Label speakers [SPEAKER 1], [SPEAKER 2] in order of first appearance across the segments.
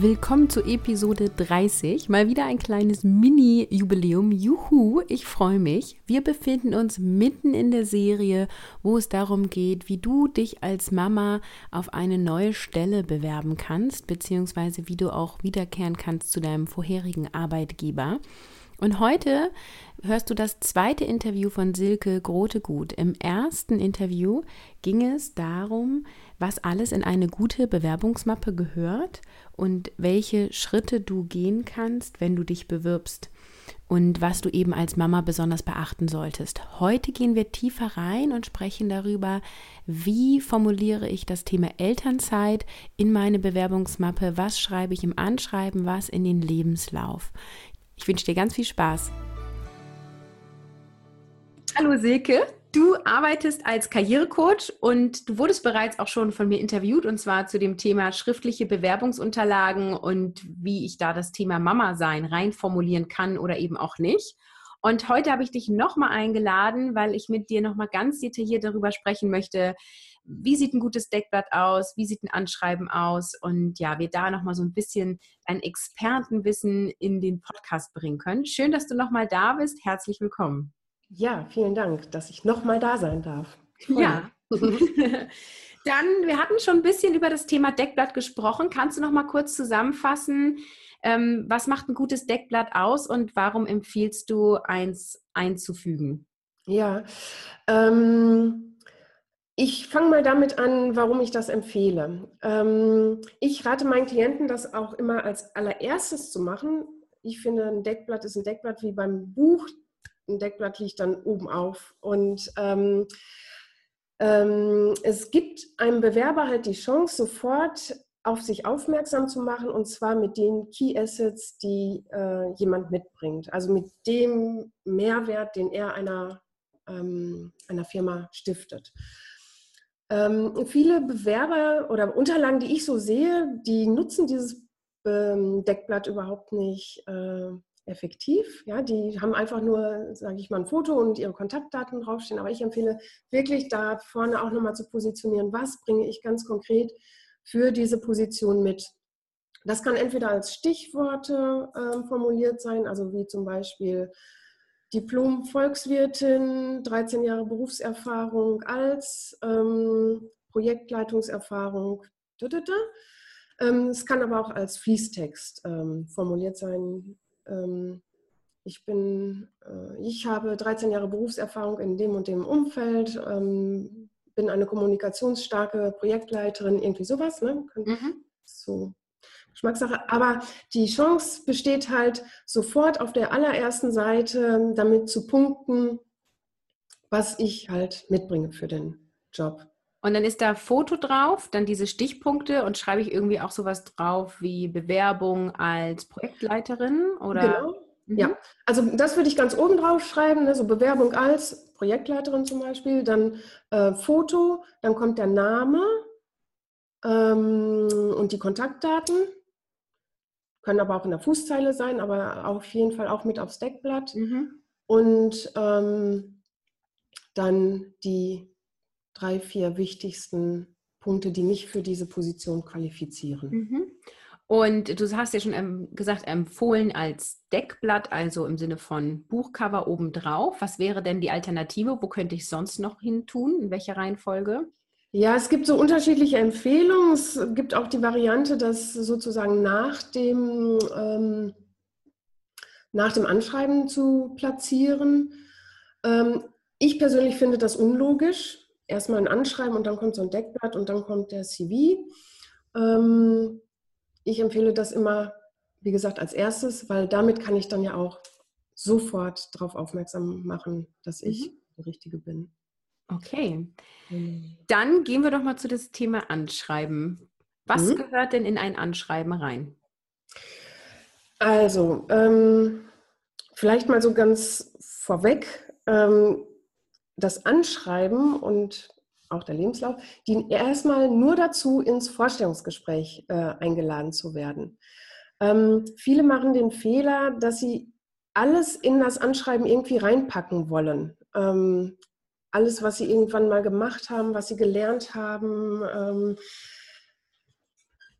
[SPEAKER 1] Willkommen zu Episode 30. Mal wieder ein kleines Mini-Jubiläum. Juhu, ich freue mich. Wir befinden uns mitten in der Serie, wo es darum geht, wie du dich als Mama auf eine neue Stelle bewerben kannst, beziehungsweise wie du auch wiederkehren kannst zu deinem vorherigen Arbeitgeber. Und heute hörst du das zweite Interview von Silke Grotegut. Im ersten Interview ging es darum, was alles in eine gute Bewerbungsmappe gehört und welche Schritte du gehen kannst, wenn du dich bewirbst und was du eben als Mama besonders beachten solltest. Heute gehen wir tiefer rein und sprechen darüber, wie formuliere ich das Thema Elternzeit in meine Bewerbungsmappe, was schreibe ich im Anschreiben, was in den Lebenslauf. Ich wünsche dir ganz viel Spaß. Hallo Silke, du arbeitest als Karrierecoach und du wurdest bereits auch schon von mir interviewt und zwar zu dem Thema schriftliche Bewerbungsunterlagen und wie ich da das Thema Mama sein rein formulieren kann oder eben auch nicht. Und heute habe ich dich nochmal eingeladen, weil ich mit dir nochmal ganz detailliert darüber sprechen möchte, wie sieht ein gutes Deckblatt aus, wie sieht ein Anschreiben aus und ja, wir da nochmal so ein bisschen ein Expertenwissen in den Podcast bringen können. Schön, dass du nochmal da bist. Herzlich willkommen.
[SPEAKER 2] Ja, vielen Dank, dass ich nochmal da sein darf.
[SPEAKER 1] Toll. Ja. Dann, wir hatten schon ein bisschen über das Thema Deckblatt gesprochen. Kannst du noch mal kurz zusammenfassen, ähm, was macht ein gutes Deckblatt aus und warum empfiehlst du eins einzufügen?
[SPEAKER 2] Ja, ähm, ich fange mal damit an, warum ich das empfehle. Ähm, ich rate meinen Klienten, das auch immer als allererstes zu machen. Ich finde, ein Deckblatt ist ein Deckblatt wie beim Buch. Ein Deckblatt liegt dann oben auf. Und ähm, ähm, es gibt einem Bewerber halt die Chance, sofort auf sich aufmerksam zu machen und zwar mit den Key Assets, die äh, jemand mitbringt. Also mit dem Mehrwert, den er einer, ähm, einer Firma stiftet. Ähm, viele Bewerber oder Unterlagen, die ich so sehe, die nutzen dieses ähm, Deckblatt überhaupt nicht äh, effektiv. Ja, die haben einfach nur, sage ich mal, ein Foto und ihre Kontaktdaten draufstehen. Aber ich empfehle wirklich da vorne auch nochmal zu positionieren, was bringe ich ganz konkret für diese Position mit. Das kann entweder als Stichworte äh, formuliert sein, also wie zum Beispiel Diplom-Volkswirtin, 13 Jahre Berufserfahrung als ähm, Projektleitungserfahrung. Ähm, es kann aber auch als Fließtext ähm, formuliert sein. Ähm, ich bin, äh, ich habe 13 Jahre Berufserfahrung in dem und dem Umfeld, ähm, bin eine kommunikationsstarke Projektleiterin, irgendwie sowas. Ne? Mhm. So Geschmackssache. Aber die Chance besteht halt sofort auf der allerersten Seite damit zu punkten, was ich halt mitbringe für den Job.
[SPEAKER 1] Und dann ist da Foto drauf, dann diese Stichpunkte und schreibe ich irgendwie auch sowas drauf wie Bewerbung als Projektleiterin oder?
[SPEAKER 2] Genau. Mhm. Ja, also das würde ich ganz oben drauf schreiben, ne? so Bewerbung als Projektleiterin zum Beispiel, dann äh, Foto, dann kommt der Name ähm, und die Kontaktdaten können aber auch in der Fußzeile sein, aber auf jeden Fall auch mit aufs Deckblatt. Mhm. Und ähm, dann die drei, vier wichtigsten Punkte, die mich für diese Position qualifizieren.
[SPEAKER 1] Mhm. Und du hast ja schon ähm, gesagt, empfohlen als Deckblatt, also im Sinne von Buchcover obendrauf. Was wäre denn die Alternative? Wo könnte ich sonst noch hin tun? In welcher Reihenfolge?
[SPEAKER 2] Ja, es gibt so unterschiedliche Empfehlungen. Es gibt auch die Variante, das sozusagen nach dem, ähm, nach dem Anschreiben zu platzieren. Ähm, ich persönlich finde das unlogisch. Erstmal ein Anschreiben und dann kommt so ein Deckblatt und dann kommt der CV. Ähm, ich empfehle das immer, wie gesagt, als erstes, weil damit kann ich dann ja auch sofort darauf aufmerksam machen, dass ich mhm. die Richtige bin.
[SPEAKER 1] Okay. Mhm. Dann gehen wir doch mal zu das Thema Anschreiben. Was mhm. gehört denn in ein Anschreiben rein?
[SPEAKER 2] Also, ähm, vielleicht mal so ganz vorweg, ähm, das Anschreiben und auch der Lebenslauf, dienen erstmal nur dazu, ins Vorstellungsgespräch äh, eingeladen zu werden. Ähm, viele machen den Fehler, dass sie alles in das Anschreiben irgendwie reinpacken wollen. Ähm, alles, was sie irgendwann mal gemacht haben, was sie gelernt haben. Ähm,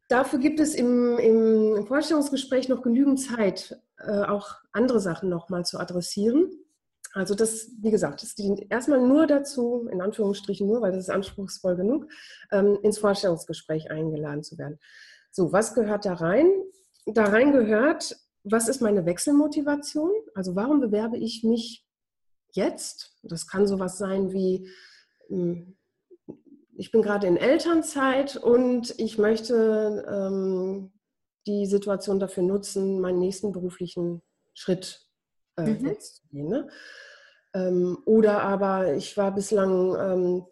[SPEAKER 2] dafür gibt es im, im, Vorstellungsgespräch noch genügend Zeit, äh, auch andere Sachen nochmal zu adressieren. Also das, wie gesagt, das dient erstmal nur dazu, in Anführungsstrichen nur, weil das ist anspruchsvoll genug, ähm, ins Vorstellungsgespräch eingeladen zu werden. So, was gehört da rein? Da rein gehört, was ist meine Wechselmotivation? Also warum bewerbe ich mich jetzt? Das kann sowas sein wie, hm, ich bin gerade in Elternzeit und ich möchte ähm, die Situation dafür nutzen, meinen nächsten beruflichen Schritt äh, mhm. jetzt zu gehen. Ne? Ähm, oder aber ich war bislang ähm,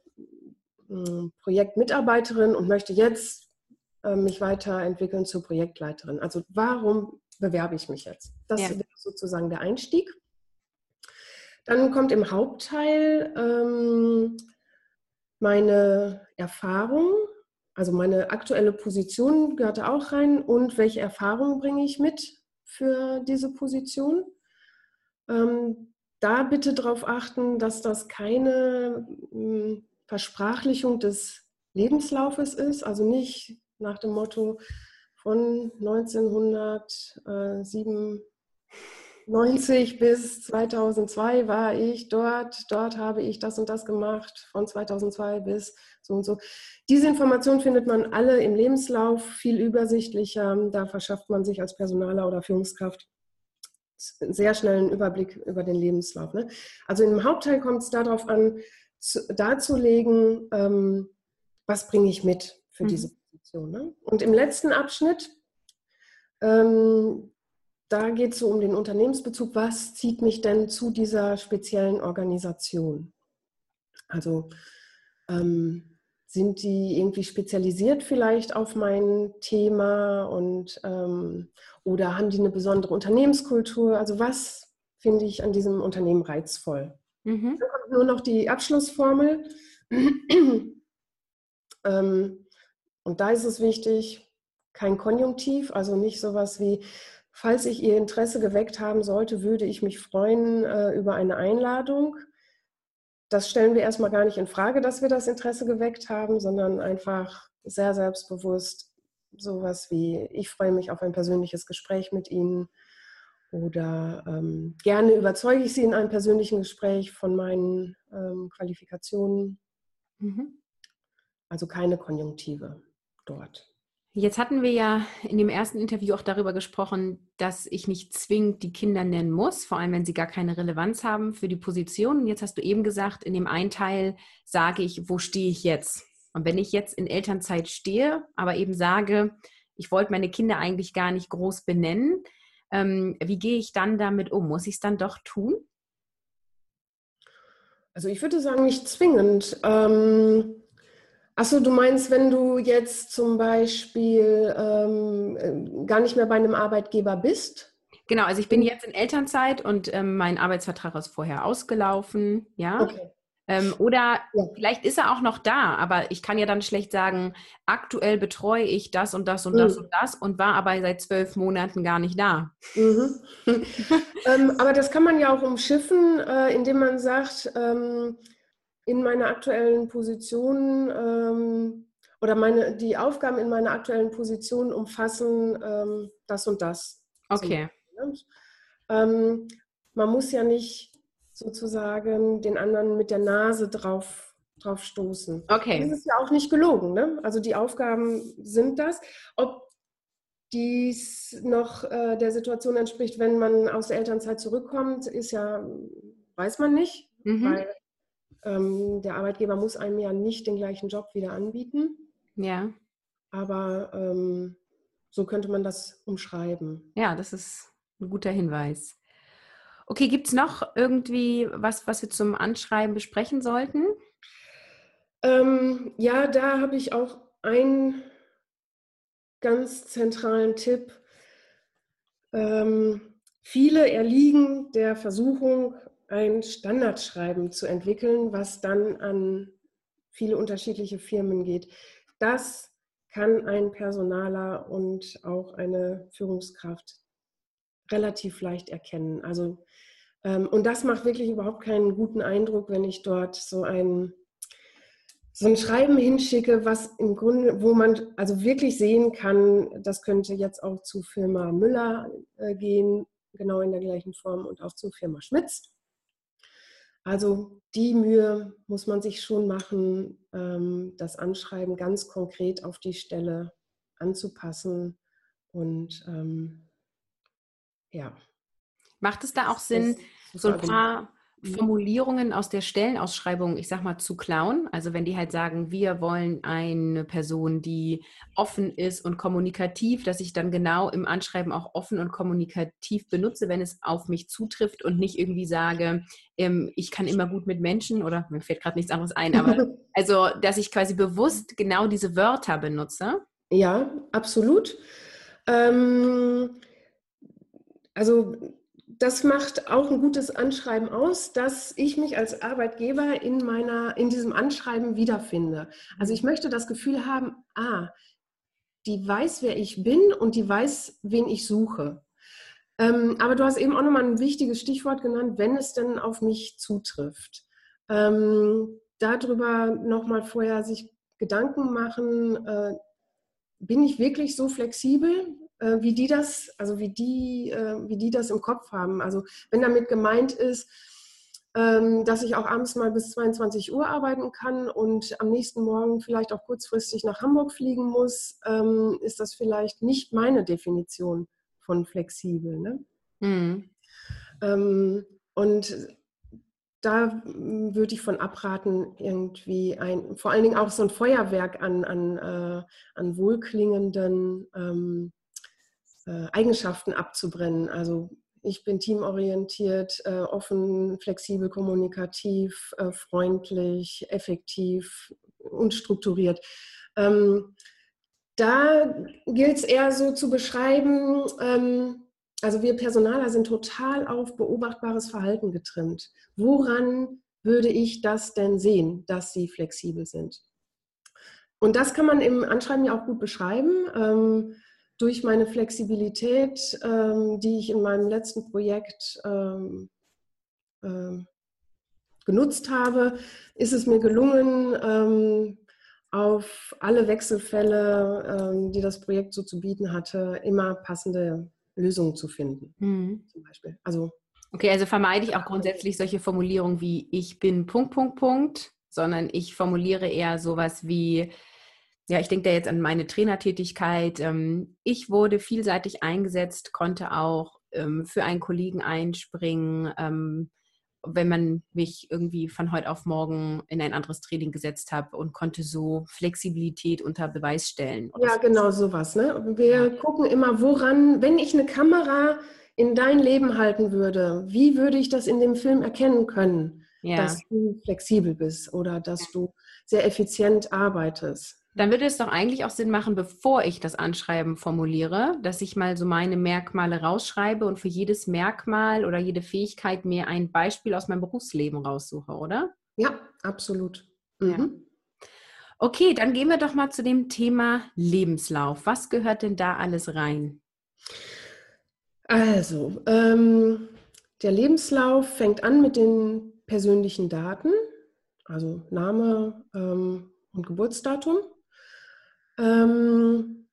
[SPEAKER 2] hm, Projektmitarbeiterin und möchte jetzt äh, mich weiterentwickeln zur Projektleiterin. Also warum bewerbe ich mich jetzt? Das ja. ist sozusagen der Einstieg. Dann kommt im Hauptteil ähm, meine Erfahrung, also meine aktuelle Position gehört auch rein und welche Erfahrungen bringe ich mit für diese Position. Ähm, da bitte darauf achten, dass das keine äh, Versprachlichung des Lebenslaufes ist, also nicht nach dem Motto von 1907 90 bis 2002 war ich dort, dort habe ich das und das gemacht, von 2002 bis so und so. Diese Informationen findet man alle im Lebenslauf, viel übersichtlicher. Da verschafft man sich als Personaler oder Führungskraft sehr schnellen Überblick über den Lebenslauf. Ne? Also im Hauptteil kommt es darauf an, zu, darzulegen, ähm, was bringe ich mit für mhm. diese Position. Ne? Und im letzten Abschnitt ähm, da geht es so um den Unternehmensbezug. Was zieht mich denn zu dieser speziellen Organisation? Also ähm, sind die irgendwie spezialisiert vielleicht auf mein Thema und ähm, oder haben die eine besondere Unternehmenskultur? Also was finde ich an diesem Unternehmen reizvoll? Mhm. Dann kommt nur noch die Abschlussformel. ähm, und da ist es wichtig, kein Konjunktiv, also nicht sowas wie Falls ich Ihr Interesse geweckt haben sollte, würde ich mich freuen äh, über eine Einladung. Das stellen wir erstmal gar nicht in Frage, dass wir das Interesse geweckt haben, sondern einfach sehr selbstbewusst sowas wie, ich freue mich auf ein persönliches Gespräch mit Ihnen oder ähm, gerne überzeuge ich Sie in einem persönlichen Gespräch von meinen ähm, Qualifikationen. Mhm. Also keine Konjunktive dort.
[SPEAKER 1] Jetzt hatten wir ja in dem ersten Interview auch darüber gesprochen, dass ich nicht zwingend die Kinder nennen muss, vor allem wenn sie gar keine Relevanz haben für die Position. Und jetzt hast du eben gesagt, in dem einen Teil sage ich, wo stehe ich jetzt? Und wenn ich jetzt in Elternzeit stehe, aber eben sage, ich wollte meine Kinder eigentlich gar nicht groß benennen, ähm, wie gehe ich dann damit um? Muss ich es dann doch tun?
[SPEAKER 2] Also ich würde sagen, nicht zwingend. Ähm Achso, du meinst, wenn du jetzt zum Beispiel ähm, gar nicht mehr bei einem Arbeitgeber bist?
[SPEAKER 1] Genau, also ich bin jetzt in Elternzeit und ähm, mein Arbeitsvertrag ist vorher ausgelaufen, ja. Okay. Ähm, oder ja. vielleicht ist er auch noch da, aber ich kann ja dann schlecht sagen, aktuell betreue ich das und das und mhm. das und das und war aber seit zwölf Monaten gar nicht da. Mhm.
[SPEAKER 2] ähm, aber das kann man ja auch umschiffen, äh, indem man sagt, ähm, in meiner aktuellen Position ähm, oder meine, die Aufgaben in meiner aktuellen Position umfassen ähm, das und das.
[SPEAKER 1] Okay.
[SPEAKER 2] So, ne? ähm, man muss ja nicht sozusagen den anderen mit der Nase drauf, drauf stoßen.
[SPEAKER 1] Okay.
[SPEAKER 2] Das ist ja auch nicht gelogen. Ne? Also die Aufgaben sind das. Ob dies noch äh, der Situation entspricht, wenn man aus der Elternzeit zurückkommt, ist ja, weiß man nicht, mhm. weil ähm, der Arbeitgeber muss einem ja nicht den gleichen Job wieder anbieten.
[SPEAKER 1] Ja.
[SPEAKER 2] Aber ähm, so könnte man das umschreiben.
[SPEAKER 1] Ja, das ist ein guter Hinweis. Okay, gibt es noch irgendwie was, was wir zum Anschreiben besprechen sollten?
[SPEAKER 2] Ähm, ja, da habe ich auch einen ganz zentralen Tipp. Ähm, viele erliegen der Versuchung, ein Standardschreiben zu entwickeln, was dann an viele unterschiedliche Firmen geht. Das kann ein Personaler und auch eine Führungskraft relativ leicht erkennen. Also, ähm, und das macht wirklich überhaupt keinen guten Eindruck, wenn ich dort so ein, so ein Schreiben hinschicke, was im Grunde, wo man also wirklich sehen kann, das könnte jetzt auch zu Firma Müller äh, gehen, genau in der gleichen Form und auch zu Firma Schmitz. Also die Mühe muss man sich schon machen, ähm, das Anschreiben ganz konkret auf die Stelle anzupassen und ähm, ja.
[SPEAKER 1] Macht es da auch Sinn, so ein paar Mhm. Formulierungen aus der Stellenausschreibung, ich sag mal, zu klauen. Also wenn die halt sagen, wir wollen eine Person, die offen ist und kommunikativ, dass ich dann genau im Anschreiben auch offen und kommunikativ benutze, wenn es auf mich zutrifft und nicht irgendwie sage, ähm, ich kann immer gut mit Menschen oder mir fällt gerade nichts anderes ein, aber also, dass ich quasi bewusst genau diese Wörter benutze.
[SPEAKER 2] Ja, absolut. Ähm, also das macht auch ein gutes Anschreiben aus, dass ich mich als Arbeitgeber in meiner, in diesem Anschreiben wiederfinde. Also ich möchte das Gefühl haben, ah, die weiß, wer ich bin und die weiß, wen ich suche. Ähm, aber du hast eben auch nochmal ein wichtiges Stichwort genannt, wenn es denn auf mich zutrifft. Ähm, darüber nochmal vorher sich Gedanken machen, äh, bin ich wirklich so flexibel, äh, wie die das, also wie die, äh, wie die das im Kopf haben. Also wenn damit gemeint ist, ähm, dass ich auch abends mal bis 22 Uhr arbeiten kann und am nächsten Morgen vielleicht auch kurzfristig nach Hamburg fliegen muss, ähm, ist das vielleicht nicht meine Definition von flexibel. Ne? Mhm. Ähm, und da würde ich von abraten, irgendwie ein, vor allen Dingen auch so ein Feuerwerk an, an, äh, an wohlklingenden ähm, äh, Eigenschaften abzubrennen. Also ich bin teamorientiert, äh, offen, flexibel, kommunikativ, äh, freundlich, effektiv und strukturiert. Ähm, da gilt es eher so zu beschreiben, ähm, also wir Personaler sind total auf beobachtbares Verhalten getrimmt. Woran würde ich das denn sehen, dass sie flexibel sind? Und das kann man im Anschreiben ja auch gut beschreiben. Ähm, durch meine Flexibilität, ähm, die ich in meinem letzten Projekt ähm, äh, genutzt habe, ist es mir gelungen, ähm, auf alle Wechselfälle, ähm, die das Projekt so zu bieten hatte, immer passende Lösungen zu finden. Mhm. Zum Beispiel.
[SPEAKER 1] Also Okay, also vermeide ich auch grundsätzlich solche Formulierungen wie ich bin Punkt, Punkt, Punkt, sondern ich formuliere eher sowas wie ja, ich denke da jetzt an meine Trainertätigkeit. Ähm, ich wurde vielseitig eingesetzt, konnte auch ähm, für einen Kollegen einspringen, ähm, wenn man mich irgendwie von heute auf morgen in ein anderes Training gesetzt hat und konnte so Flexibilität unter Beweis stellen.
[SPEAKER 2] Ja, so. genau sowas. Ne? Wir ja. gucken immer, woran, wenn ich eine Kamera in dein Leben halten würde, wie würde ich das in dem Film erkennen können, ja. dass du flexibel bist oder dass du sehr effizient arbeitest?
[SPEAKER 1] Dann würde es doch eigentlich auch Sinn machen, bevor ich das Anschreiben formuliere, dass ich mal so meine Merkmale rausschreibe und für jedes Merkmal oder jede Fähigkeit mir ein Beispiel aus meinem Berufsleben raussuche, oder?
[SPEAKER 2] Ja, absolut. Mhm. Ja.
[SPEAKER 1] Okay, dann gehen wir doch mal zu dem Thema Lebenslauf. Was gehört denn da alles rein?
[SPEAKER 2] Also, ähm, der Lebenslauf fängt an mit den persönlichen Daten, also Name ähm, und Geburtsdatum. Ähm,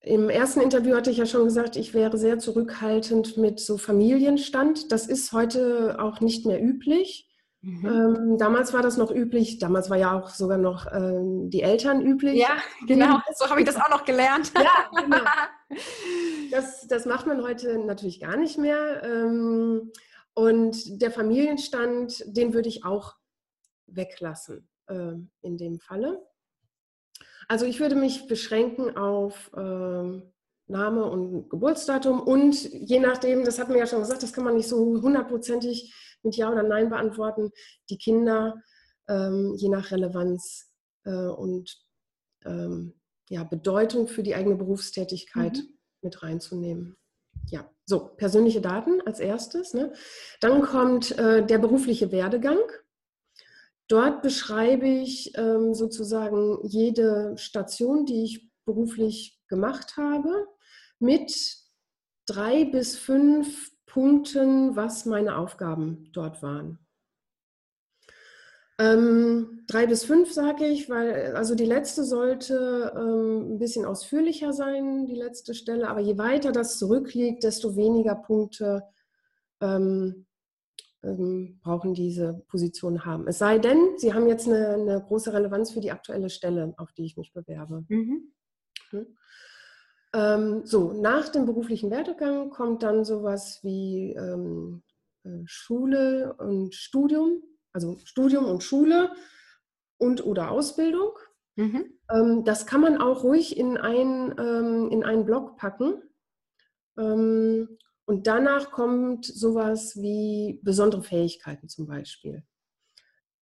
[SPEAKER 2] Im ersten Interview hatte ich ja schon gesagt, ich wäre sehr zurückhaltend mit so Familienstand. Das ist heute auch nicht mehr üblich. Mhm. Ähm, damals war das noch üblich, damals war ja auch sogar noch ähm, die Eltern üblich.
[SPEAKER 1] Ja, genau, so habe ich das auch noch gelernt. ja, genau.
[SPEAKER 2] Das, das macht man heute natürlich gar nicht mehr. Ähm, und der Familienstand, den würde ich auch weglassen äh, in dem Falle. Also ich würde mich beschränken auf äh, Name und Geburtsdatum und je nachdem, das hatten wir ja schon gesagt, das kann man nicht so hundertprozentig mit Ja oder Nein beantworten, die Kinder ähm, je nach Relevanz äh, und ähm, ja, Bedeutung für die eigene Berufstätigkeit mhm. mit reinzunehmen. Ja, so, persönliche Daten als erstes. Ne? Dann kommt äh, der berufliche Werdegang. Dort beschreibe ich ähm, sozusagen jede Station, die ich beruflich gemacht habe, mit drei bis fünf Punkten, was meine Aufgaben dort waren. Ähm, drei bis fünf sage ich, weil also die letzte sollte ähm, ein bisschen ausführlicher sein, die letzte Stelle. Aber je weiter das zurückliegt, desto weniger Punkte ähm, ähm brauchen diese Positionen haben. Es sei denn, sie haben jetzt eine, eine, große Relevanz für die aktuelle Stelle, auf die ich mich bewerbe. Mhm. Mhm. so, nach dem beruflichen Werdegang kommt dann sowas wie ähm, äh, Schule und Studium also Studium und Schule und oder Ausbildung. Mhm. Ähm, das kann man auch ruhig in, ein, ähm, in einen Blog packen. Ähm, und danach kommt sowas wie besondere Fähigkeiten zum Beispiel.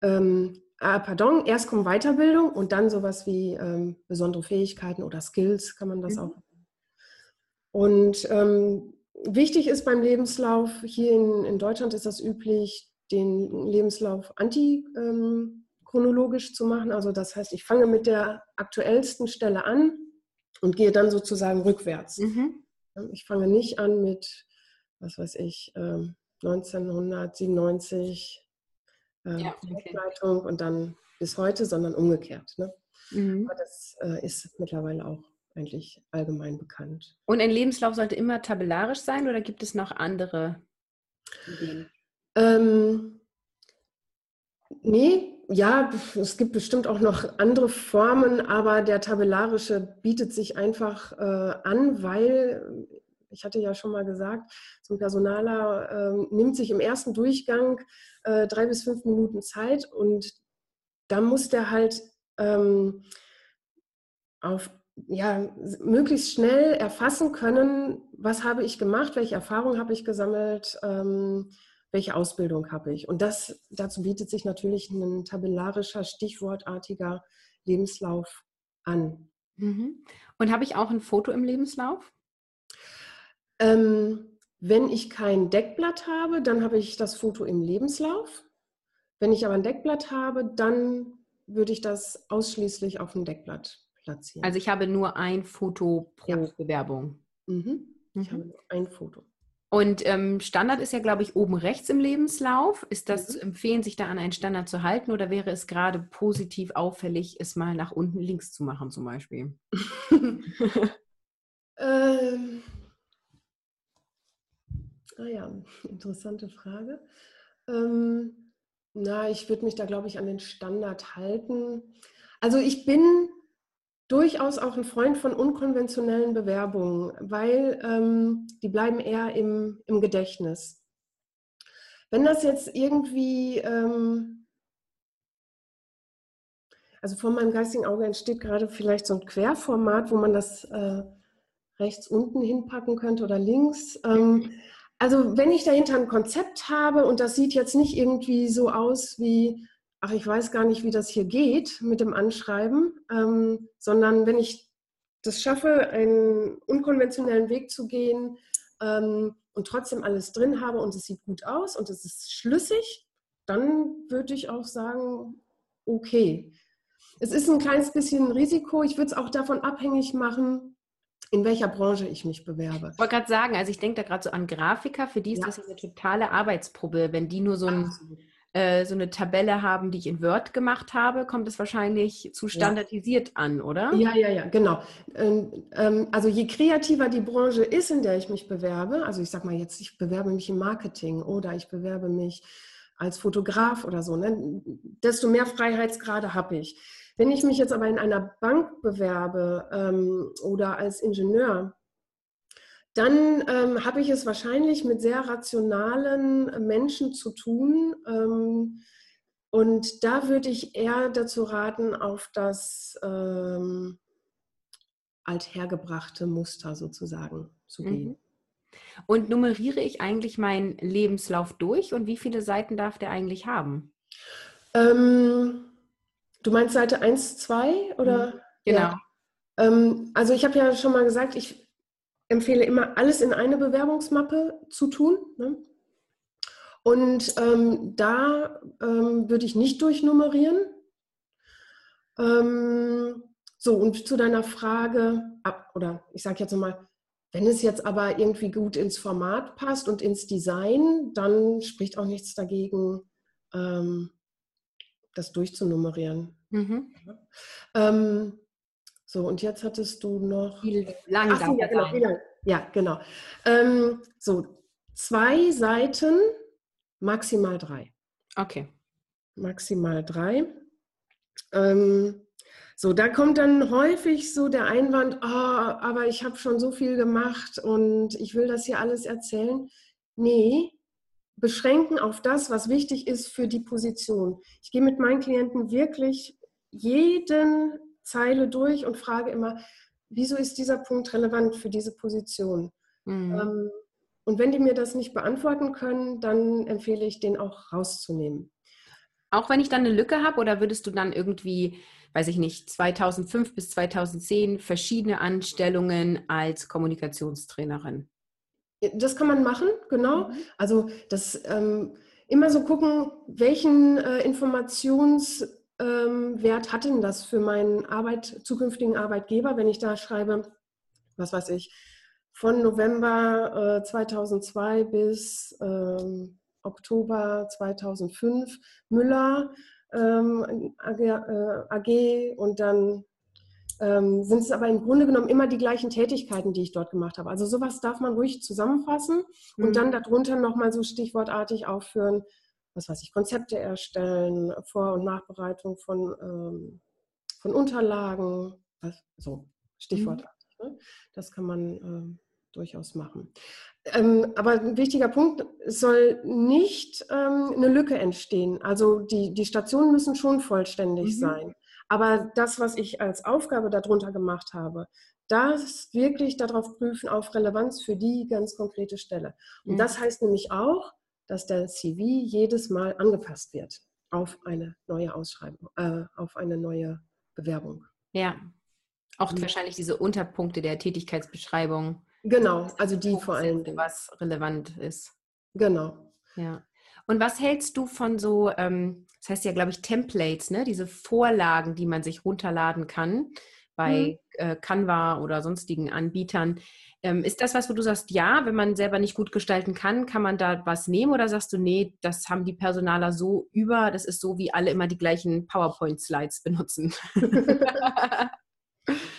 [SPEAKER 2] Ähm, ah, pardon, erst kommt Weiterbildung und dann sowas wie ähm, besondere Fähigkeiten oder Skills kann man das mhm. auch. Und ähm, wichtig ist beim Lebenslauf, hier in, in Deutschland ist das üblich, den Lebenslauf antichronologisch zu machen. Also das heißt, ich fange mit der aktuellsten Stelle an und gehe dann sozusagen rückwärts. Mhm. Ich fange nicht an mit, was weiß ich, 1997 ähm, ja, okay. und dann bis heute, sondern umgekehrt. Ne? Mhm. Aber das äh, ist mittlerweile auch eigentlich allgemein bekannt.
[SPEAKER 1] Und ein Lebenslauf sollte immer tabellarisch sein oder gibt es noch andere Ideen?
[SPEAKER 2] Ähm, nee, ja, es gibt bestimmt auch noch andere Formen, aber der tabellarische bietet sich einfach äh, an, weil, ich hatte ja schon mal gesagt, so ein Personaler äh, nimmt sich im ersten Durchgang äh, drei bis fünf Minuten Zeit und da muss der halt ähm, auf ja, möglichst schnell erfassen können, was habe ich gemacht, welche Erfahrungen habe ich gesammelt, ähm, welche Ausbildung habe ich. Und das, dazu bietet sich natürlich ein tabellarischer, stichwortartiger Lebenslauf an.
[SPEAKER 1] Mhm. Und habe ich auch ein Foto im Lebenslauf?
[SPEAKER 2] Ähm, wenn ich kein Deckblatt habe, dann habe ich das Foto im Lebenslauf. Wenn ich aber ein Deckblatt habe, dann würde ich das ausschließlich auf dem Deckblatt platzieren.
[SPEAKER 1] Also ich habe nur ein Foto pro ja. Bewerbung.
[SPEAKER 2] Mhm. Ich mhm. habe nur ein Foto.
[SPEAKER 1] Und ähm, Standard ist ja, glaube ich, oben rechts im Lebenslauf. Ist das mhm. zu empfehlen, sich da an einen Standard zu halten oder wäre es gerade positiv auffällig, es mal nach unten links zu machen zum Beispiel?
[SPEAKER 2] ähm, ah ja, interessante Frage. Ähm, na, ich würde mich da, glaube ich, an den Standard halten. Also ich bin durchaus auch ein Freund von unkonventionellen Bewerbungen, weil ähm, die bleiben eher im, im Gedächtnis. Wenn das jetzt irgendwie, ähm, also vor meinem geistigen Auge entsteht gerade vielleicht so ein Querformat, wo man das äh, rechts unten hinpacken könnte oder links. Ähm, also wenn ich dahinter ein Konzept habe und das sieht jetzt nicht irgendwie so aus wie ach, ich weiß gar nicht, wie das hier geht mit dem Anschreiben, ähm, sondern wenn ich das schaffe, einen unkonventionellen Weg zu gehen ähm, und trotzdem alles drin habe und es sieht gut aus und es ist schlüssig, dann würde ich auch sagen, okay. Es ist ein kleines bisschen Risiko. Ich würde es auch davon abhängig machen, in welcher Branche ich mich bewerbe.
[SPEAKER 1] Ich wollte gerade sagen, also ich denke da gerade so an Grafiker, für die ist ja. das eine totale Arbeitsprobe, wenn die nur so ein. Äh, so eine Tabelle haben, die ich in Word gemacht habe, kommt es wahrscheinlich zu standardisiert ja. an, oder?
[SPEAKER 2] Ja, ja, ja, genau. Ähm, ähm, also je kreativer die Branche ist, in der ich mich bewerbe, also ich sag mal jetzt, ich bewerbe mich im Marketing oder ich bewerbe mich als Fotograf oder so, ne, desto mehr Freiheitsgrade habe ich. Wenn ich mich jetzt aber in einer Bank bewerbe ähm, oder als Ingenieur, dann ähm, habe ich es wahrscheinlich mit sehr rationalen Menschen zu tun. Ähm, und da würde ich eher dazu raten, auf das ähm, althergebrachte Muster sozusagen zu mhm. gehen.
[SPEAKER 1] Und nummeriere ich eigentlich meinen Lebenslauf durch und wie viele Seiten darf der eigentlich haben?
[SPEAKER 2] Ähm, du meinst Seite 1, 2 oder? Mhm.
[SPEAKER 1] Genau. Ja.
[SPEAKER 2] Ähm, also ich habe ja schon mal gesagt, ich empfehle immer, alles in eine Bewerbungsmappe zu tun. Ne? Und ähm, da ähm, würde ich nicht durchnummerieren. Ähm, so, und zu deiner Frage, ab, oder ich sage jetzt nochmal, wenn es jetzt aber irgendwie gut ins Format passt und ins Design, dann spricht auch nichts dagegen, ähm, das durchzunummerieren. Mhm. Ähm, so, und jetzt hattest du noch.
[SPEAKER 1] Wie lang
[SPEAKER 2] Ach, ja, genau, wie lang? Ja, genau. Ähm, so, zwei Seiten, maximal drei.
[SPEAKER 1] Okay.
[SPEAKER 2] Maximal drei. Ähm, so, da kommt dann häufig so der Einwand, oh, aber ich habe schon so viel gemacht und ich will das hier alles erzählen. Nee, beschränken auf das, was wichtig ist für die Position. Ich gehe mit meinen Klienten wirklich jeden Zeile durch und frage immer, wieso ist dieser Punkt relevant für diese Position? Mhm. Ähm, und wenn die mir das nicht beantworten können, dann empfehle ich, den auch rauszunehmen.
[SPEAKER 1] Auch wenn ich dann eine Lücke habe oder würdest du dann irgendwie weiß ich nicht, 2005 bis 2010 verschiedene Anstellungen als Kommunikationstrainerin.
[SPEAKER 2] Das kann man machen, genau. Mhm. Also das ähm, immer so gucken, welchen äh, Informationswert ähm, hat denn das für meinen Arbeit, zukünftigen Arbeitgeber, wenn ich da schreibe, was weiß ich, von November äh, 2002 bis ähm, Oktober 2005 Müller ähm, AG, äh, AG, und dann ähm, sind es aber im Grunde genommen immer die gleichen Tätigkeiten, die ich dort gemacht habe. Also sowas darf man ruhig zusammenfassen und mhm. dann darunter nochmal so stichwortartig aufführen, was weiß ich, Konzepte erstellen, Vor- und Nachbereitung von, ähm, von Unterlagen, was, so stichwortartig. Mhm. Ne? Das kann man äh, durchaus machen. Ähm, aber ein wichtiger Punkt, es soll nicht ähm, eine Lücke entstehen. Also die, die Stationen müssen schon vollständig mhm. sein. Aber das, was ich als Aufgabe darunter gemacht habe, das wirklich darauf prüfen, auf Relevanz für die ganz konkrete Stelle. Und mhm. das heißt nämlich auch, dass der CV jedes Mal angepasst wird auf eine neue Ausschreibung, äh, auf eine neue Bewerbung.
[SPEAKER 1] Ja, auch mhm. wahrscheinlich diese Unterpunkte der Tätigkeitsbeschreibung
[SPEAKER 2] Genau, also die vor allem.
[SPEAKER 1] Was relevant ist.
[SPEAKER 2] Genau.
[SPEAKER 1] Ja. Und was hältst du von so, ähm, das heißt ja, glaube ich, Templates, ne? diese Vorlagen, die man sich runterladen kann bei mhm. äh, Canva oder sonstigen Anbietern. Ähm, ist das was, wo du sagst, ja, wenn man selber nicht gut gestalten kann, kann man da was nehmen oder sagst du, nee, das haben die Personaler so über, das ist so, wie alle immer die gleichen PowerPoint-Slides benutzen?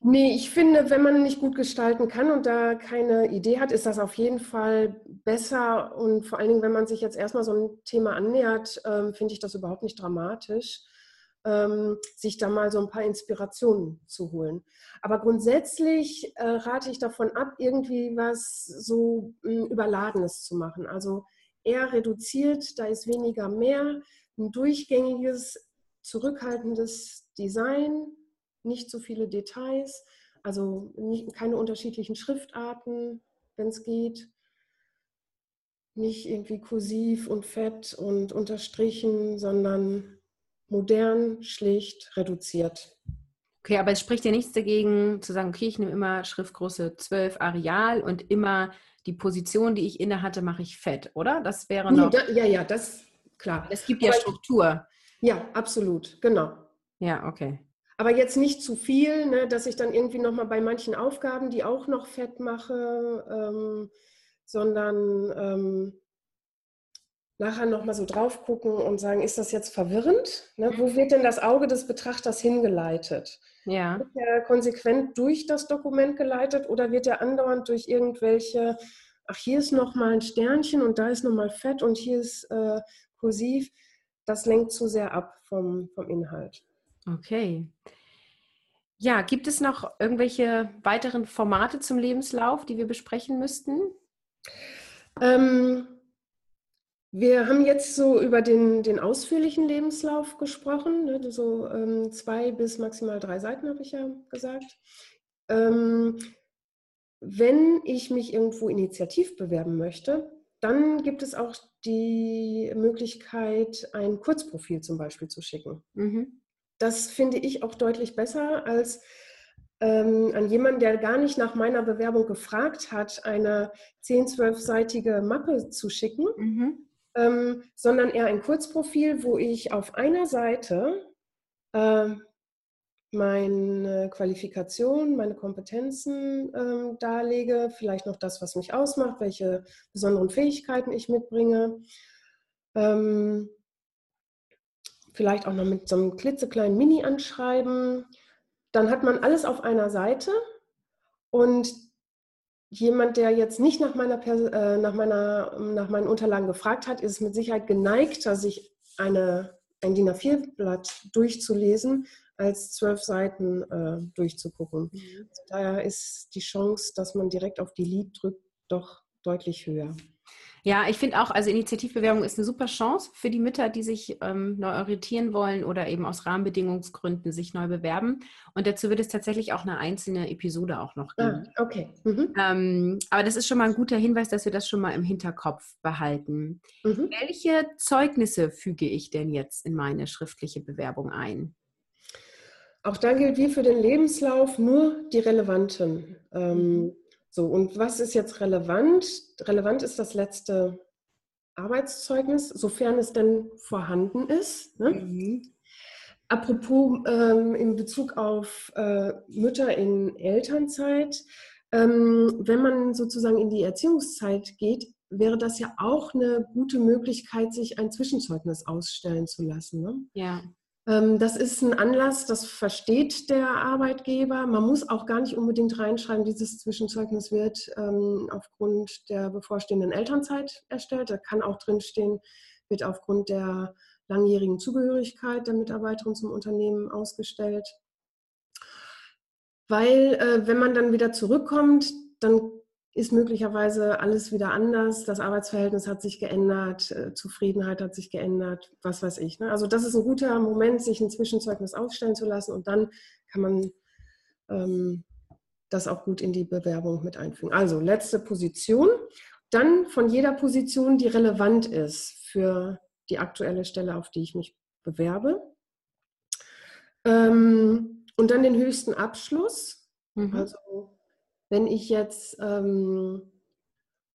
[SPEAKER 2] Nee, ich finde, wenn man nicht gut gestalten kann und da keine Idee hat, ist das auf jeden Fall besser. Und vor allen Dingen, wenn man sich jetzt erstmal so ein Thema annähert, ähm, finde ich das überhaupt nicht dramatisch, ähm, sich da mal so ein paar Inspirationen zu holen. Aber grundsätzlich äh, rate ich davon ab, irgendwie was so äh, Überladenes zu machen. Also eher reduziert, da ist weniger mehr, ein durchgängiges, zurückhaltendes Design nicht so viele Details, also nicht, keine unterschiedlichen Schriftarten, wenn es geht. Nicht irgendwie kursiv und fett und unterstrichen, sondern modern, schlicht, reduziert.
[SPEAKER 1] Okay, aber es spricht ja nichts dagegen zu sagen, okay, ich nehme immer Schriftgröße 12 Areal und immer die Position, die ich inne hatte, mache ich fett, oder? Das wäre noch.
[SPEAKER 2] Nee, da, ja, ja, das klar.
[SPEAKER 1] Es gibt ja aber Struktur.
[SPEAKER 2] Ja, absolut, genau.
[SPEAKER 1] Ja, okay.
[SPEAKER 2] Aber jetzt nicht zu viel, ne, dass ich dann irgendwie nochmal bei manchen Aufgaben die auch noch fett mache, ähm, sondern ähm, nachher nochmal so drauf gucken und sagen, ist das jetzt verwirrend? Ne, wo wird denn das Auge des Betrachters hingeleitet?
[SPEAKER 1] Ja.
[SPEAKER 2] Wird er konsequent durch das Dokument geleitet oder wird er andauernd durch irgendwelche, ach, hier ist nochmal ein Sternchen und da ist nochmal Fett und hier ist äh, kursiv? Das lenkt zu sehr ab vom, vom Inhalt.
[SPEAKER 1] Okay. Ja, gibt es noch irgendwelche weiteren Formate zum Lebenslauf, die wir besprechen müssten?
[SPEAKER 2] Ähm, wir haben jetzt so über den, den ausführlichen Lebenslauf gesprochen, ne? so ähm, zwei bis maximal drei Seiten habe ich ja gesagt. Ähm, wenn ich mich irgendwo initiativ bewerben möchte, dann gibt es auch die Möglichkeit, ein Kurzprofil zum Beispiel zu schicken. Mhm das finde ich auch deutlich besser als ähm, an jemanden, der gar nicht nach meiner Bewerbung gefragt hat, eine 10-, 12-seitige Mappe zu schicken. Mhm. ähm, sondern eher ein Kurzprofil, wo ich auf einer Seite äh, meine Qualifikation, meine Kompetenzen ähm, darlege, vielleicht noch das, was mich ausmacht, welche besonderen Fähigkeiten ich mitbringe. Ähm, vielleicht auch noch mit so einem klitzekleinen Mini-Anschreiben. Dann hat man alles auf einer Seite und jemand, der jetzt nicht nach, meiner, äh, nach, meiner, nach meinen Unterlagen gefragt hat, ist mit Sicherheit geneigter, sich eine, ein DIN A4-Blatt durchzulesen, als zwölf Seiten äh, durchzugucken. Mhm. Daher ist die Chance, dass man direkt auf Delete drückt, doch deutlich höher.
[SPEAKER 1] Ja, ich finde auch, also Initiativbewerbung ist eine super Chance für die Mütter, die sich ähm, neu orientieren wollen oder eben aus Rahmenbedingungsgründen sich neu bewerben. Und dazu wird es tatsächlich auch eine einzelne Episode auch noch
[SPEAKER 2] geben. Ah, okay. Mhm.
[SPEAKER 1] Ähm, aber das ist schon mal ein guter Hinweis, dass wir das schon mal im Hinterkopf behalten. Mhm. Welche Zeugnisse füge ich denn jetzt in meine schriftliche Bewerbung ein?
[SPEAKER 2] Auch da gilt wie für den Lebenslauf nur die relevanten. Ähm, mhm. So, und was ist jetzt relevant? Relevant ist das letzte Arbeitszeugnis, sofern es denn vorhanden ist. Ne? Mhm. Apropos ähm, in Bezug auf äh, Mütter in Elternzeit, ähm, wenn man sozusagen in die Erziehungszeit geht, wäre das ja auch eine gute Möglichkeit, sich ein Zwischenzeugnis ausstellen zu lassen. Ne?
[SPEAKER 1] Ja.
[SPEAKER 2] Ähm, das ist ein Anlass, das versteht der Arbeitgeber. Man muss auch gar nicht unbedingt reinschreiben, dieses Zwischenzeugnis wird ähm, aufgrund der bevorstehenden Elternzeit erstellt. Da kann auch drinstehen, wird aufgrund der langjährigen Zugehörigkeit der Mitarbeiterin zum Unternehmen ausgestellt. Weil äh, wenn man dann wieder zurückkommt, dann ist möglicherweise alles wieder anders, das Arbeitsverhältnis hat sich geändert, äh, Zufriedenheit hat sich geändert, was weiß ich. Ne? Also das ist ein guter Moment, sich ein Zwischenzeugnis aufstellen zu lassen und dann kann man ähm, das auch gut in die Bewerbung mit einfügen. Also letzte Position, dann von jeder Position, die relevant ist für die aktuelle Stelle, auf die ich mich bewerbe. Ähm, und dann den höchsten Abschluss, mhm. also wenn ich jetzt ähm,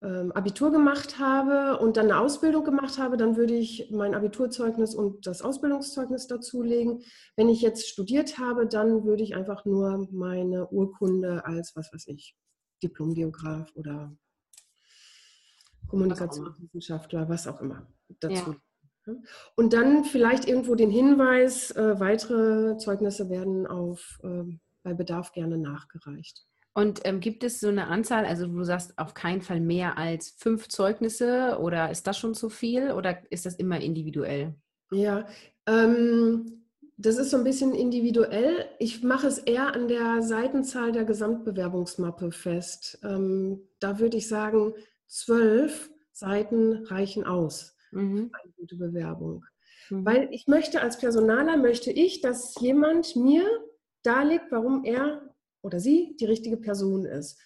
[SPEAKER 2] ähm, Abitur gemacht habe und dann eine Ausbildung gemacht habe, dann würde ich mein Abiturzeugnis und das Ausbildungszeugnis dazulegen. Wenn ich jetzt studiert habe, dann würde ich einfach nur meine Urkunde als, was weiß ich, Diplomgeograf oder Kommunikationswissenschaftler, was auch immer, dazu. Ja. Und dann vielleicht irgendwo den Hinweis, äh, weitere Zeugnisse werden auf, äh, bei Bedarf gerne nachgereicht.
[SPEAKER 1] Und ähm, gibt es so eine Anzahl, also du sagst auf keinen Fall mehr als fünf Zeugnisse oder ist das schon zu viel oder ist das immer individuell?
[SPEAKER 2] Ja, ähm, das ist so ein bisschen individuell. Ich mache es eher an der Seitenzahl der Gesamtbewerbungsmappe fest. Ähm, da würde ich sagen, zwölf Seiten reichen aus mhm. für eine gute Bewerbung. Mhm. Weil ich möchte als Personaler, möchte ich, dass jemand mir darlegt, warum er oder sie die richtige Person ist.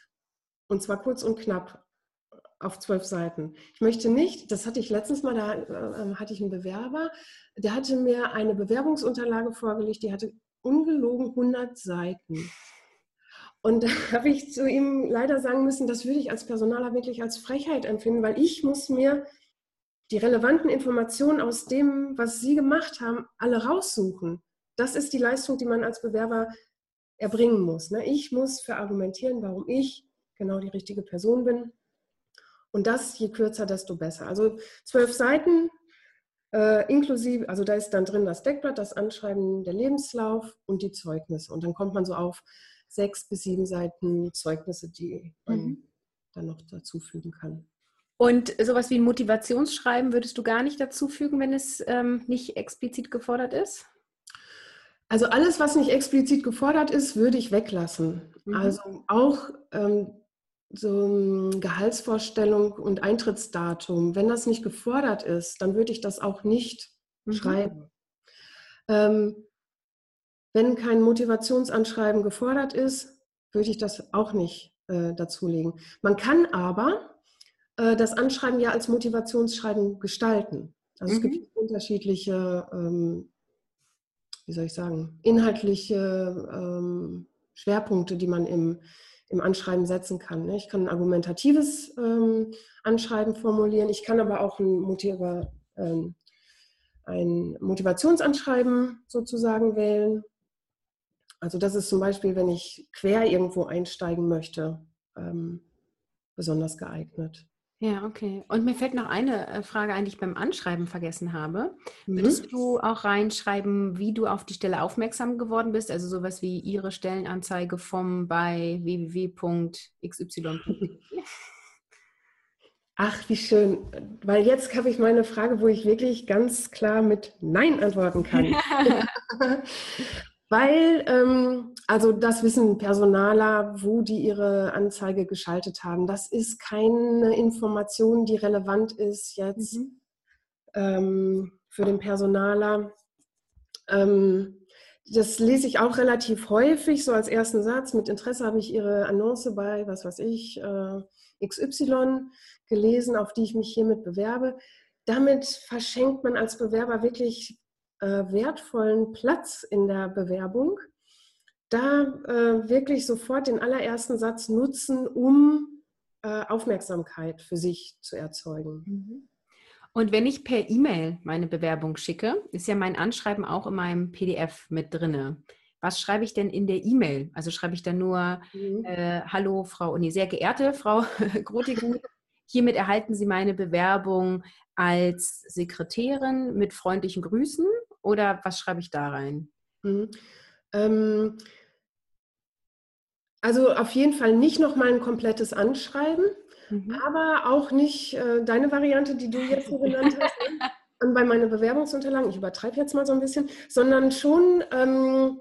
[SPEAKER 2] Und zwar kurz und knapp auf zwölf Seiten. Ich möchte nicht, das hatte ich letztens mal, da äh, hatte ich einen Bewerber, der hatte mir eine Bewerbungsunterlage vorgelegt, die hatte ungelogen 100 Seiten. Und da habe ich zu ihm leider sagen müssen, das würde ich als Personaler wirklich als Frechheit empfinden, weil ich muss mir die relevanten Informationen aus dem, was Sie gemacht haben, alle raussuchen. Das ist die Leistung, die man als Bewerber erbringen muss. Ne? Ich muss verargumentieren, warum ich genau die richtige Person bin. Und das je kürzer, desto besser. Also zwölf Seiten äh, inklusive, also da ist dann drin das Deckblatt, das Anschreiben, der Lebenslauf und die Zeugnisse. Und dann kommt man so auf sechs bis sieben Seiten Zeugnisse, die man mhm. dann noch dazufügen kann.
[SPEAKER 1] Und sowas wie ein Motivationsschreiben würdest du gar nicht dazufügen, wenn es ähm, nicht explizit gefordert ist?
[SPEAKER 2] Also alles, was nicht explizit gefordert ist, würde ich weglassen. Mhm. Also auch ähm, so Gehaltsvorstellung und Eintrittsdatum. Wenn das nicht gefordert ist, dann würde ich das auch nicht mhm. schreiben. Ähm, wenn kein Motivationsanschreiben gefordert ist, würde ich das auch nicht äh, dazulegen. Man kann aber äh, das Anschreiben ja als Motivationsschreiben gestalten. Also mhm. es gibt mhm. unterschiedliche ähm, wie soll ich sagen, inhaltliche ähm, Schwerpunkte, die man im, im Anschreiben setzen kann. Ne? Ich kann ein argumentatives ähm, Anschreiben formulieren, ich kann aber auch ein, Motiva ähm, ein Motivationsanschreiben sozusagen wählen. Also das ist zum Beispiel, wenn ich quer irgendwo einsteigen möchte, ähm, besonders geeignet.
[SPEAKER 1] Ja, okay. Und mir fällt noch eine äh, Frage ein, die ich beim Anschreiben vergessen habe. Mhm. Würdest du auch reinschreiben, wie du auf die Stelle aufmerksam geworden bist? Also sowas wie Ihre Stellenanzeige vom bei www.xy.
[SPEAKER 2] Ach, wie schön. Weil jetzt habe ich meine Frage, wo ich wirklich ganz klar mit Nein antworten kann. Weil, ähm, also das wissen Personaler, wo die ihre Anzeige geschaltet haben. Das ist keine Information, die relevant ist jetzt mhm. ähm, für den Personaler. Ähm, das lese ich auch relativ häufig, so als ersten Satz. Mit Interesse habe ich Ihre Annonce bei, was weiß ich, äh, XY gelesen, auf die ich mich hiermit bewerbe. Damit verschenkt man als Bewerber wirklich wertvollen Platz in der Bewerbung, da äh, wirklich sofort den allerersten Satz nutzen, um äh, Aufmerksamkeit für sich zu erzeugen.
[SPEAKER 1] Mhm. Und wenn ich per E-Mail meine Bewerbung schicke, ist ja mein Anschreiben auch in meinem PDF mit drinne. Was schreibe ich denn in der E-Mail? Also schreibe ich dann nur mhm. äh, Hallo Frau, nee, sehr geehrte Frau Grotigen, hiermit erhalten Sie meine Bewerbung als Sekretärin mit freundlichen Grüßen oder was schreibe ich da rein? Mhm.
[SPEAKER 2] Ähm, also auf jeden Fall nicht nochmal ein komplettes Anschreiben, mhm. aber auch nicht äh, deine Variante, die du jetzt so genannt hast, ne? bei meinen Bewerbungsunterlagen, ich übertreibe jetzt mal so ein bisschen, sondern schon ähm,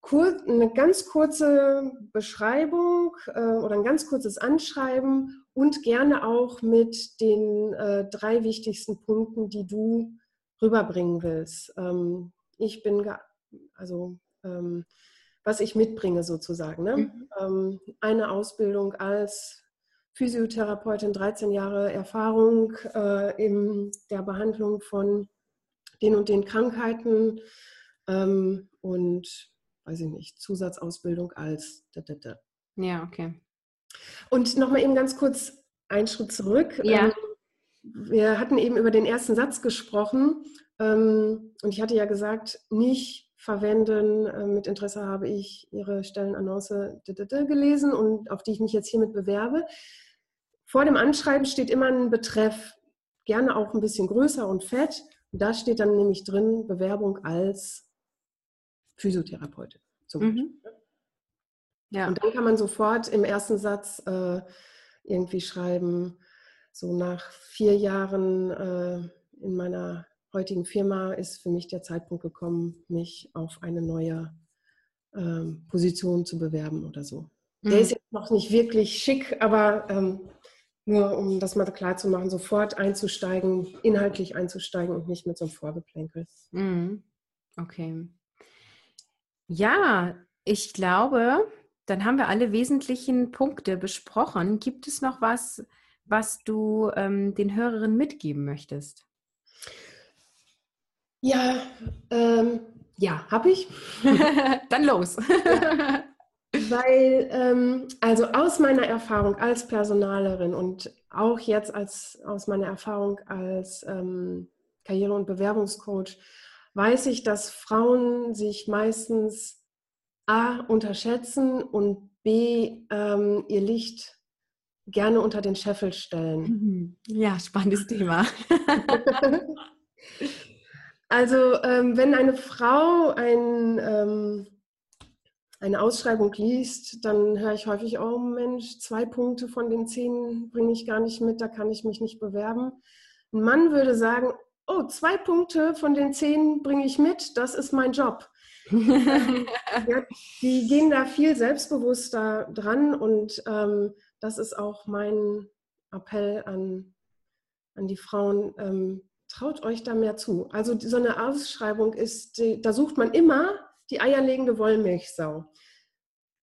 [SPEAKER 2] kur eine ganz kurze Beschreibung äh, oder ein ganz kurzes Anschreiben und gerne auch mit den äh, drei wichtigsten Punkten, die du rüberbringen willst. Ähm, ich bin, also ähm, was ich mitbringe sozusagen. Ne? Mhm. Ähm, eine Ausbildung als Physiotherapeutin, 13 Jahre Erfahrung äh, in der Behandlung von den und den Krankheiten ähm, und, weiß ich nicht, Zusatzausbildung als. Da, da, da.
[SPEAKER 1] Ja, okay.
[SPEAKER 2] Und nochmal eben ganz kurz einen Schritt zurück.
[SPEAKER 1] Ja.
[SPEAKER 2] Wir hatten eben über den ersten Satz gesprochen ähm, und ich hatte ja gesagt, nicht verwenden. Äh, mit Interesse habe ich Ihre Stellenannonce gelesen und auf die ich mich jetzt hiermit bewerbe. Vor dem Anschreiben steht immer ein Betreff, gerne auch ein bisschen größer und fett. Und da steht dann nämlich drin Bewerbung als Physiotherapeutin. Mhm. Ja. Und dann kann man sofort im ersten Satz äh, irgendwie schreiben, so nach vier Jahren äh, in meiner heutigen Firma ist für mich der Zeitpunkt gekommen, mich auf eine neue ähm, Position zu bewerben oder so. Mhm. Der ist jetzt noch nicht wirklich schick, aber ähm, nur um das mal klar zu machen, sofort einzusteigen, inhaltlich einzusteigen und nicht mit so einem Vorgeplänkel.
[SPEAKER 1] Mhm. Okay. Ja, ich glaube, dann haben wir alle wesentlichen Punkte besprochen. Gibt es noch was, was du ähm, den Hörerinnen mitgeben möchtest?
[SPEAKER 2] Ja, ähm, ja, habe ich.
[SPEAKER 1] Dann los.
[SPEAKER 2] Weil, ähm, also aus meiner Erfahrung als Personalerin und auch jetzt als, aus meiner Erfahrung als ähm, Karriere- und Bewerbungscoach, weiß ich, dass Frauen sich meistens A unterschätzen und B ähm, ihr Licht gerne unter den Scheffel stellen.
[SPEAKER 1] Mhm. Ja, spannendes Thema.
[SPEAKER 2] also ähm, wenn eine Frau ein, ähm, eine Ausschreibung liest, dann höre ich häufig, oh Mensch, zwei Punkte von den zehn bringe ich gar nicht mit, da kann ich mich nicht bewerben. Ein Mann würde sagen, oh, zwei Punkte von den zehn bringe ich mit, das ist mein Job. ja, die gehen da viel selbstbewusster dran und ähm, das ist auch mein Appell an, an die Frauen. Ähm, traut euch da mehr zu. Also so eine Ausschreibung ist, da sucht man immer die eierlegende Wollmilchsau.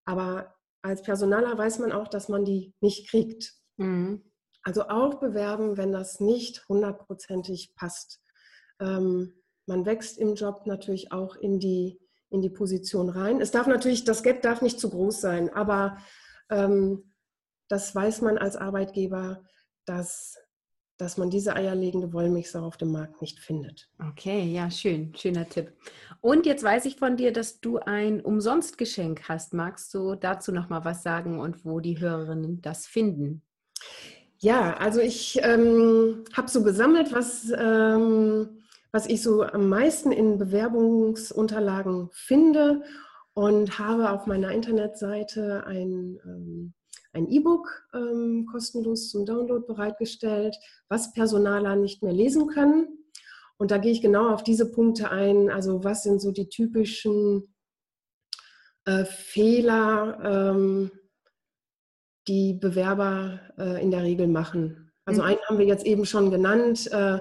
[SPEAKER 2] Aber als Personaler weiß man auch, dass man die nicht kriegt. Mhm. Also auch bewerben, wenn das nicht hundertprozentig passt. Ähm, man wächst im Job natürlich auch in die, in die Position rein. Es darf natürlich, das Gap darf nicht zu groß sein, aber ähm, das weiß man als Arbeitgeber, dass dass man diese eierlegende Wollmilchsau auf dem Markt nicht findet.
[SPEAKER 1] Okay, ja, schön, schöner Tipp. Und jetzt weiß ich von dir, dass du ein Umsonstgeschenk hast. Magst du dazu noch mal was sagen und wo die Hörerinnen das finden?
[SPEAKER 2] Ja, also ich ähm, habe so gesammelt, was, ähm, was ich so am meisten in Bewerbungsunterlagen finde und habe auf meiner Internetseite ein ähm, ein E-Book ähm, kostenlos zum Download bereitgestellt, was Personaler nicht mehr lesen können. Und da gehe ich genau auf diese Punkte ein. Also was sind so die typischen äh, Fehler, ähm, die Bewerber äh, in der Regel machen. Also mhm. einen haben wir jetzt eben schon genannt, äh,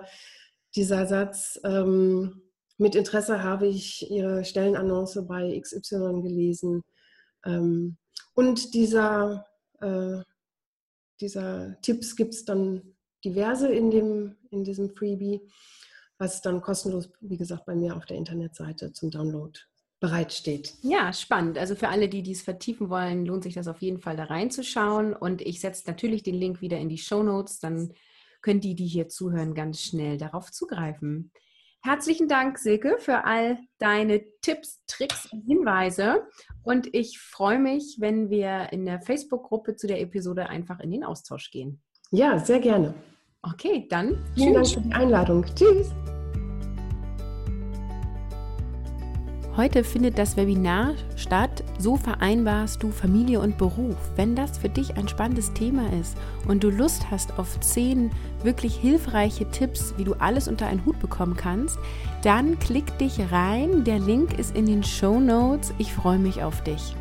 [SPEAKER 2] dieser Satz, ähm, mit Interesse habe ich Ihre Stellenannonce bei XY gelesen. Ähm, und dieser äh, dieser Tipps gibt es dann diverse in, dem, in diesem Freebie, was dann kostenlos, wie gesagt, bei mir auf der Internetseite zum Download bereitsteht.
[SPEAKER 1] Ja, spannend. Also für alle, die dies vertiefen wollen, lohnt sich das auf jeden Fall da reinzuschauen. Und ich setze natürlich den Link wieder in die Show Notes. Dann können die, die hier zuhören, ganz schnell darauf zugreifen. Herzlichen Dank, Silke, für all deine Tipps, Tricks und Hinweise. Und ich freue mich, wenn wir in der Facebook-Gruppe zu der Episode einfach in den Austausch gehen.
[SPEAKER 2] Ja, sehr gerne.
[SPEAKER 1] Okay, dann.
[SPEAKER 2] Vielen tschüss. Dank für die Einladung. Tschüss.
[SPEAKER 1] Heute findet das Webinar statt. So vereinbarst du Familie und Beruf. Wenn das für dich ein spannendes Thema ist und du Lust hast auf zehn wirklich hilfreiche Tipps, wie du alles unter einen Hut bekommen kannst, dann klick dich rein. Der Link ist in den Show Notes. Ich freue mich auf dich.